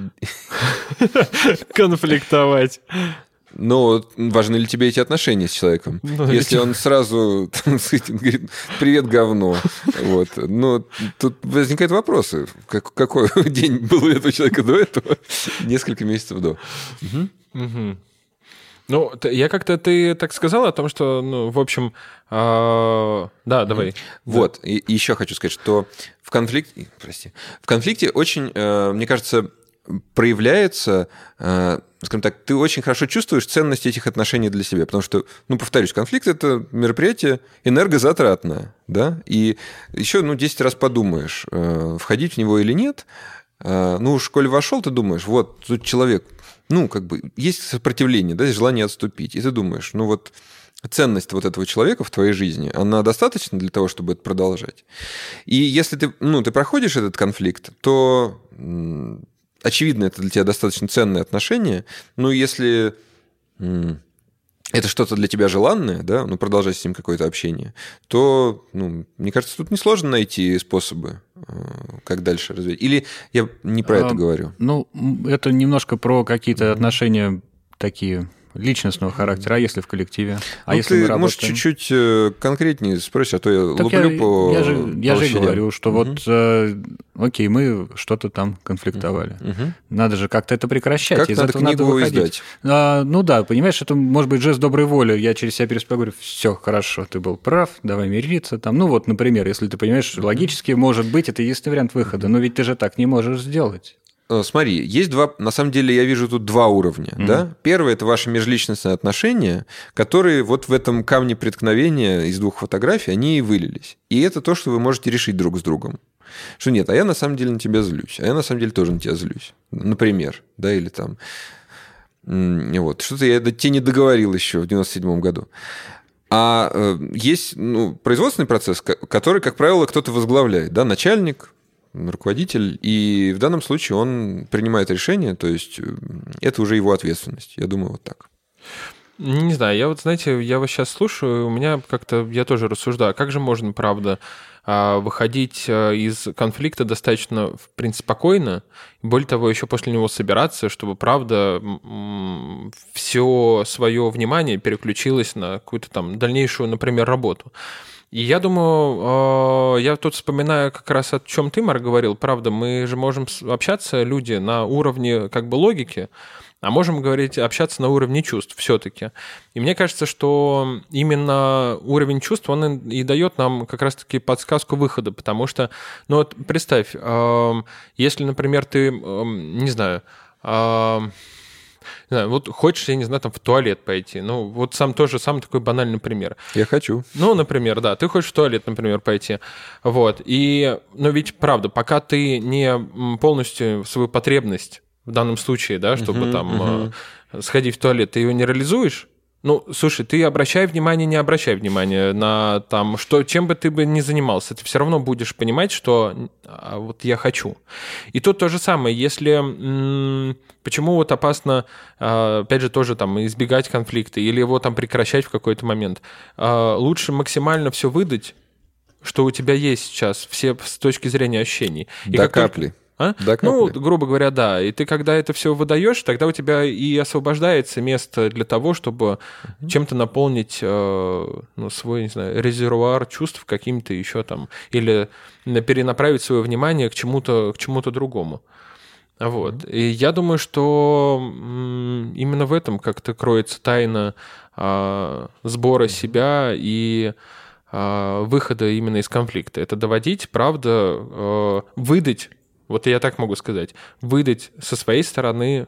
конфликтовать. Ну, вот важны ли тебе эти отношения с человеком? Ну, Если ведь- он сразу там, говорит, привет, говно. Вот. Ну, тут возникают вопросы. Как- какой день был у этого человека до этого? Несколько месяцев до. Мгм. Ну, т- я как-то ты так сказал о том, что, ну, в общем, а, да, давай. Вот, и и еще хочу сказать, что в конфликте, прости, в конфликте очень, э, мне кажется, проявляется, э, скажем так, ты очень хорошо чувствуешь ценность этих отношений для себя, потому что, ну, повторюсь, конфликт – это мероприятие энергозатратное, да, и еще, ну, 10 раз подумаешь, э, входить в него или нет, Э, ну, уж коли вошел, ты думаешь, вот, тут человек, ну, как бы, есть сопротивление, да, желание отступить, и ты думаешь, ну, вот, ценность вот этого человека в твоей жизни, она достаточна для того, чтобы это продолжать. И если ты, ну, ты проходишь этот конфликт, то очевидно, это для тебя достаточно ценное отношение. Но если это что-то для тебя желанное, да, ну, продолжать с ним какое-то общение, то, ну, мне кажется, тут несложно найти способы, э, как дальше развить. Или я не про это А, говорю. Ну, это немножко про какие-то отношения такие личностного характера, а если в коллективе? А Ну, если ты, мы может, чуть-чуть э, конкретнее спросишь, а то я Так я, луплю по я же, я же говорю, что Мгм. вот, э, окей, мы что-то там конфликтовали. Мгм. Надо же как-то это прекращать. Как из надо этого надо книгу выходить. издать? А, ну да, понимаешь, это может быть жест доброй воли. Я через себя переспаю, говорю, все, хорошо, ты был прав, давай мириться. Там, ну вот, например, если ты понимаешь, логически, может быть, это единственный вариант выхода, но ведь ты же так не можешь сделать. Э, Смотри, есть два, на самом деле я вижу тут два уровня, да. Первый это ваши межличностные отношения, которые вот в этом камне преткновения из двух фотографий они и вылились. И это то, что вы можете решить друг с другом. Что нет, а я на самом деле на тебя злюсь, а я на самом деле тоже на тебя злюсь. Например, да, или там вот что-то я до- тебе не договорил еще в 97 году. А э, есть ну, производственный процесс, ко- который, как правило, кто-то возглавляет, да, начальник, руководитель, и в данном случае он принимает решение, то есть э, это уже его ответственность. Я думаю, вот так. Не знаю, я вот, знаете, я вас сейчас слушаю, у меня как-то, я тоже рассуждаю, как же можно, правда, а, выходить а, из конфликта достаточно, в принципе, спокойно, более того, еще после него собираться, чтобы, правда, все свое внимание переключилось на какую-то там дальнейшую, например, работу. И я думаю, э, я тут вспоминаю как раз о чем ты, Марк, говорил. Правда, мы же можем общаться, люди, на уровне как бы логики, а можем говорить, общаться на уровне чувств все-таки. И мне кажется, что именно уровень чувств, он и дает нам как раз-таки подсказку выхода, потому что, ну вот представь, если, например, ты, не знаю, не знаю, вот хочешь, я не знаю, там в туалет пойти. Ну, вот сам тоже самый такой банальный пример. Я хочу. Ну, например, да, ты хочешь в туалет, например, пойти. Вот. И, но ведь правда, пока ты не полностью свою потребность в данном случае, да, чтобы Мгм, там э, сходить в туалет, ты ее не реализуешь, ну, слушай, ты обращай внимание, не обращай внимания на там, что, чем бы ты бы ни занимался, ты все равно будешь понимать, что а, вот я хочу. И тут то же самое, если... м, Почему вот опасно, а, опять же, тоже там избегать конфликта или его там прекращать в какой-то момент? А, Лучше максимально все выдать, что у тебя есть сейчас, все с точки зрения ощущений. И До как только- капли. А? До ну, капли. грубо говоря, да. И ты, когда это все выдаешь, тогда у тебя и освобождается место для того, чтобы чем-то наполнить э, ну, свой, не знаю, резервуар чувств каким-то еще там, или на- перенаправить свое внимание к чему-то, к чему-то другому. Вот. И я думаю, что именно в этом как-то кроется тайна а, сбора себя и а, выхода именно из конфликта. Это доводить, правда, э, выдать, вот я так могу сказать, выдать со своей стороны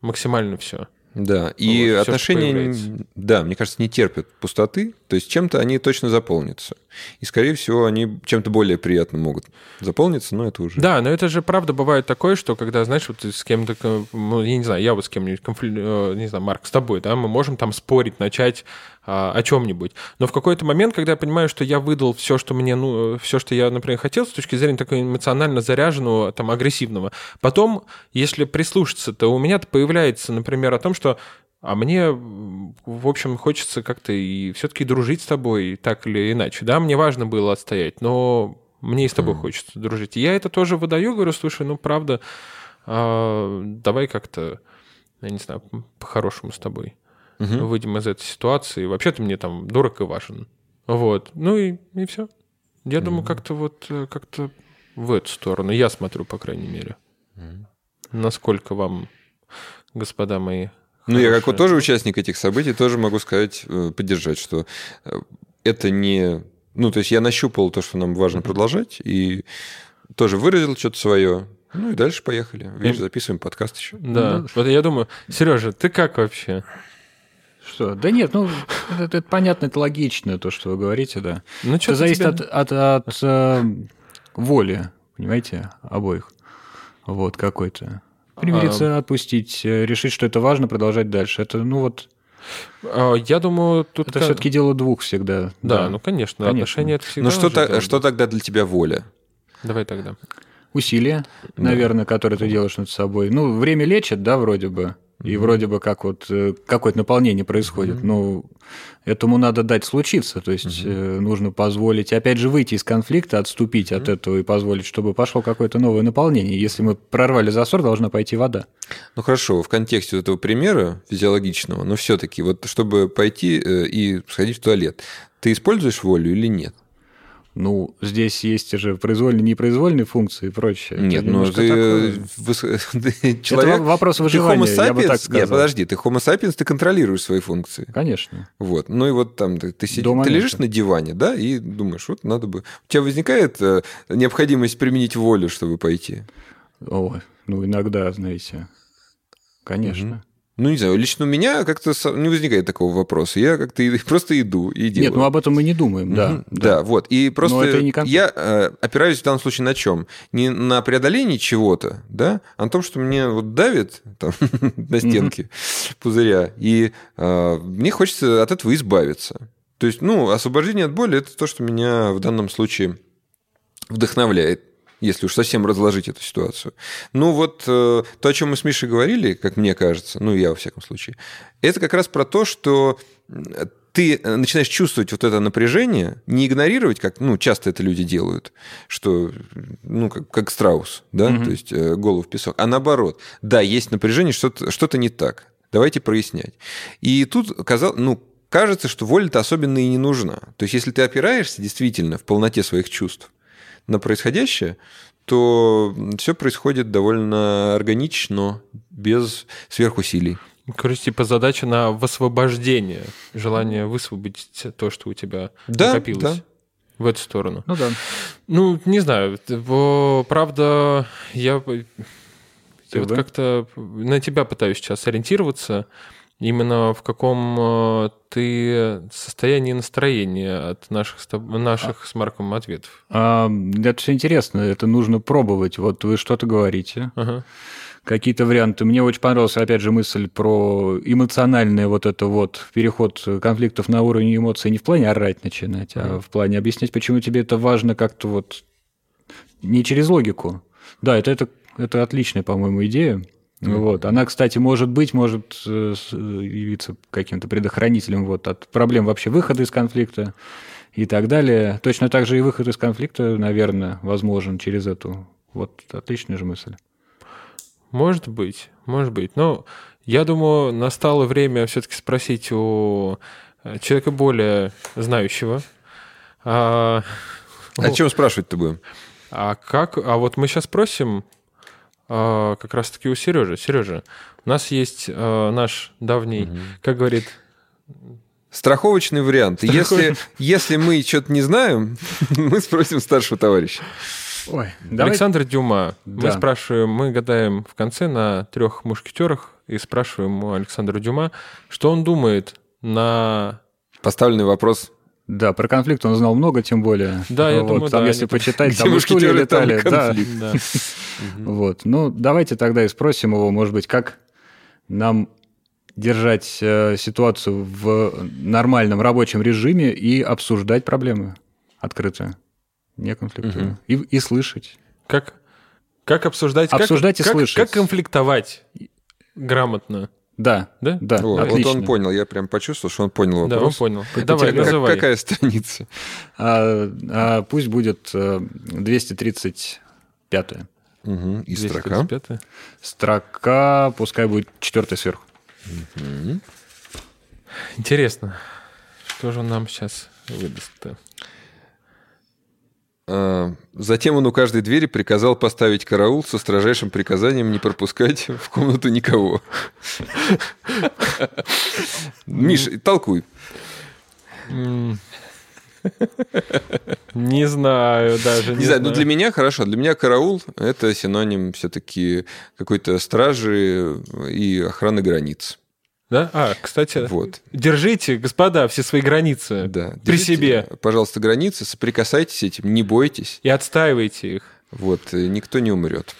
максимально все. Да, и Вот, отношения, появляется. да, мне кажется, не терпят пустоты, то есть чем-то они точно заполнятся. И, скорее всего, они чем-то более приятным могут заполниться, но это уже... Да, но это же правда бывает такое, что когда, знаешь, вот с кем-то, ну, я не знаю, я вот с кем-нибудь, конфли- э, не знаю, Марк, с тобой, да, мы можем там спорить, начать а, о чем-нибудь. Но в какой-то момент, когда я понимаю, что я выдал все, что мне, ну, все, что я, например, хотел, с точки зрения такого эмоционально заряженного, там, агрессивного, потом, если прислушаться, то у меня появляется, например, о том, что а мне, в общем, хочется как-то и все-таки дружить с тобой, так или иначе. Да, мне важно было отстоять, но мне и с тобой хочется дружить. И я это тоже выдаю, говорю, слушай, ну, правда, а, давай как-то, я не знаю, по-хорошему с тобой Мгм. выйдем из этой ситуации. Вообще ты мне там дорог и важен. Вот. Ну и, и все. Я думаю, как-то вот э, как-то в эту сторону. Я смотрю, по крайней мере. Насколько вам, господа мои, Ну, я как вот тоже участник этих событий, тоже могу сказать, э, поддержать, что э, это не... Ну, то есть я нащупал то, что нам важно продолжать, и тоже выразил что-то свое. Ну и дальше поехали. Видишь, записываем подкаст еще. Да. Вот я думаю, Сережа, ты как вообще? Что? Да нет, ну, это, это понятно, это логично, то, что вы говорите, да. Ну, что Это зависит от, от, от, э, воли, понимаете, обоих. Вот, какой-то. Примириться, отпустить, э, решить, что это важно, продолжать дальше. Это, ну вот, Я думаю, тут... это ка- все-таки дело двух всегда. Да, ну, конечно, Конечно. отношения это всегда Ну что, та- что тогда для тебя воля? Давай тогда. Усилия, наверное, которые ты делаешь над собой. Ну, время лечит, да, вроде бы. И вроде бы как вот э, какое-то наполнение происходит. Ну, этому надо дать случиться. То есть э, нужно позволить, опять же, выйти из конфликта, отступить от этого и позволить, чтобы пошло какое-то новое наполнение. Если мы прорвали засор, должна пойти вода. Ну хорошо, в контексте вот этого примера физиологичного, но все-таки вот чтобы пойти э, и сходить в туалет, ты используешь волю или нет? Ну, здесь есть же произвольные, непроизвольные функции и прочее. Это Нет, ну ты, такое. ты человек... вопрос ты выживания, homo я бы так sapiens- сказал. Нет, подожди, ты homo sapiens, ты контролируешь свои функции. Конечно. Вот. Ну и вот там ты, ты, сидишь, ты лежишь на диване, да, и думаешь, вот надо бы... У тебя возникает э, необходимость применить волю, чтобы пойти? О, ну, иногда, знаете. Конечно. Ну, не знаю, лично у меня как-то не возникает такого вопроса. Я как-то просто иду и делаю. Нет, ну об этом мы не думаем, да. Мгм. Да, вот. И просто это не конфликт. я э, опираюсь в данном случае на чем? Не на преодолении чего-то, да, а на том, что мне вот давит там, на стенке пузыря, и э, мне хочется от этого избавиться. То есть, ну, освобождение от боли – это то, что меня в данном случае вдохновляет, если уж совсем разложить эту ситуацию. Ну вот э, то, о чем мы с Мишей говорили, как мне кажется, ну я во всяком случае, это как раз про то, что ты э, начинаешь чувствовать вот это напряжение, не игнорировать, как ну, часто это люди делают, что, ну, как, как страус, да, то есть э, голову в песок, а наоборот, да, есть напряжение, что-то, что-то не так, давайте прояснять. И тут казал, ну, кажется, что воля-то особенно и не нужна. То есть, если ты опираешься действительно в полноте своих чувств на происходящее, то все происходит довольно органично, без сверхусилий. Короче, типа задача на высвобождение, желание высвободить то, что у тебя Да, накопилось. да. В эту сторону. Ну да. Ну, не знаю. Правда, я, я вот как-то на тебя пытаюсь сейчас ориентироваться. Именно в каком э, ты состоянии настроения от наших, наших с Марком ответов. А, это все интересно, это нужно пробовать. Вот вы что-то говорите, Ага. какие-то варианты. Мне очень понравилась, опять же, мысль про эмоциональный вот это вот переход конфликтов на уровень эмоций не в плане орать начинать, а в плане объяснять, почему тебе это важно как-то вот не через логику. Да, это, это, это отличная, по-моему, идея. Вот. Она, кстати, может быть, может э, с- явиться каким-то предохранителем вот, от проблем вообще выхода из конфликта и так далее. Точно так же и выход из конфликта, наверное, возможен через эту Вот отличная же мысль. Может быть, может быть. Но я думаю, настало время все-таки спросить у э, человека более знающего. А, О чем спрашивать-то будем? а как? А вот мы сейчас спросим а, как раз-таки у Сережи. Сережа, у нас есть а, наш давний, как говорит, Страховочный вариант. Если, если мы что-то не знаем, мы спросим старшего товарища. Ой, давай... Александр Дюма. Мы Да. спрашиваем, мы гадаем в конце на трех мушкетерах и спрашиваем у Александра Дюма, что он думает на Поставленный вопрос. Да, про конфликт он знал много, тем более. Да, я Вот, думаю, там, да, если почитать, там и стулья летали. Да. Да. Вот. Ну, давайте тогда и спросим его, может быть, как нам держать э, ситуацию в нормальном рабочем режиме и обсуждать проблемы открыто, не конфликтуя. И, и слышать. Как, как обсуждать, как- Обсуждать и как, слышать. Как конфликтовать грамотно. Да, Да? да, вот отлично. он поняь, я прям почувствовал, что он понял Да, он вопрос. понял. Давай, как- называй. какая страница? А, а пусть будет э, 235 Мгм, И строка. 235. строка, пускай будет четвертая сверху. Интересно, что же он нам сейчас выдаст-то? А, Затем он у каждой двери приказал поставить караул со строжайшим приказанием не пропускать в комнату никого. Миш, толкуй. Не знаю даже. Не знаю, но для меня хорошо. Для меня караул – это синоним все-таки какой-то стражи и охраны границ. Да? А, кстати, Вот. держите, господа, все свои границы Да. при Держите, себе Пожалуйста, границы, соприкасайтесь с этим, не бойтесь. и отстаивайте их. Вот, э, никто не умрет.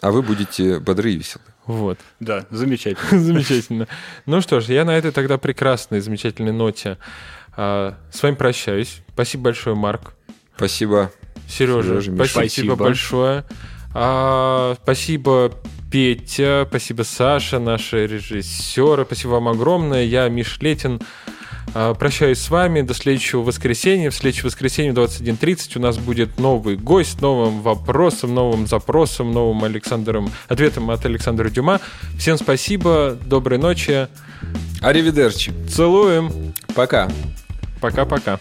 А вы будете бодры и веселы. Вот. Да, замечательно. Замечательно. Ну что ж, я на этой тогда прекрасной, замечательной ноте а, с вами прощаюсь. Спасибо большое, Марк. Спасибо. Сережа, Сережа, спасибо, Спасибо. большое. А, спасибо, Петя, спасибо, Саша, наши режиссеры. Спасибо вам огромное. Я Миш Летин. А, Прощаюсь с вами до следующего воскресенья. В следующее воскресенье в 21.30 у нас будет новый гость, новым вопросом, новым запросом, новым Александром, ответом от Александра Дюма. Всем спасибо, доброй ночи. Аривидерчи. Целуем. Пока. Пока-пока.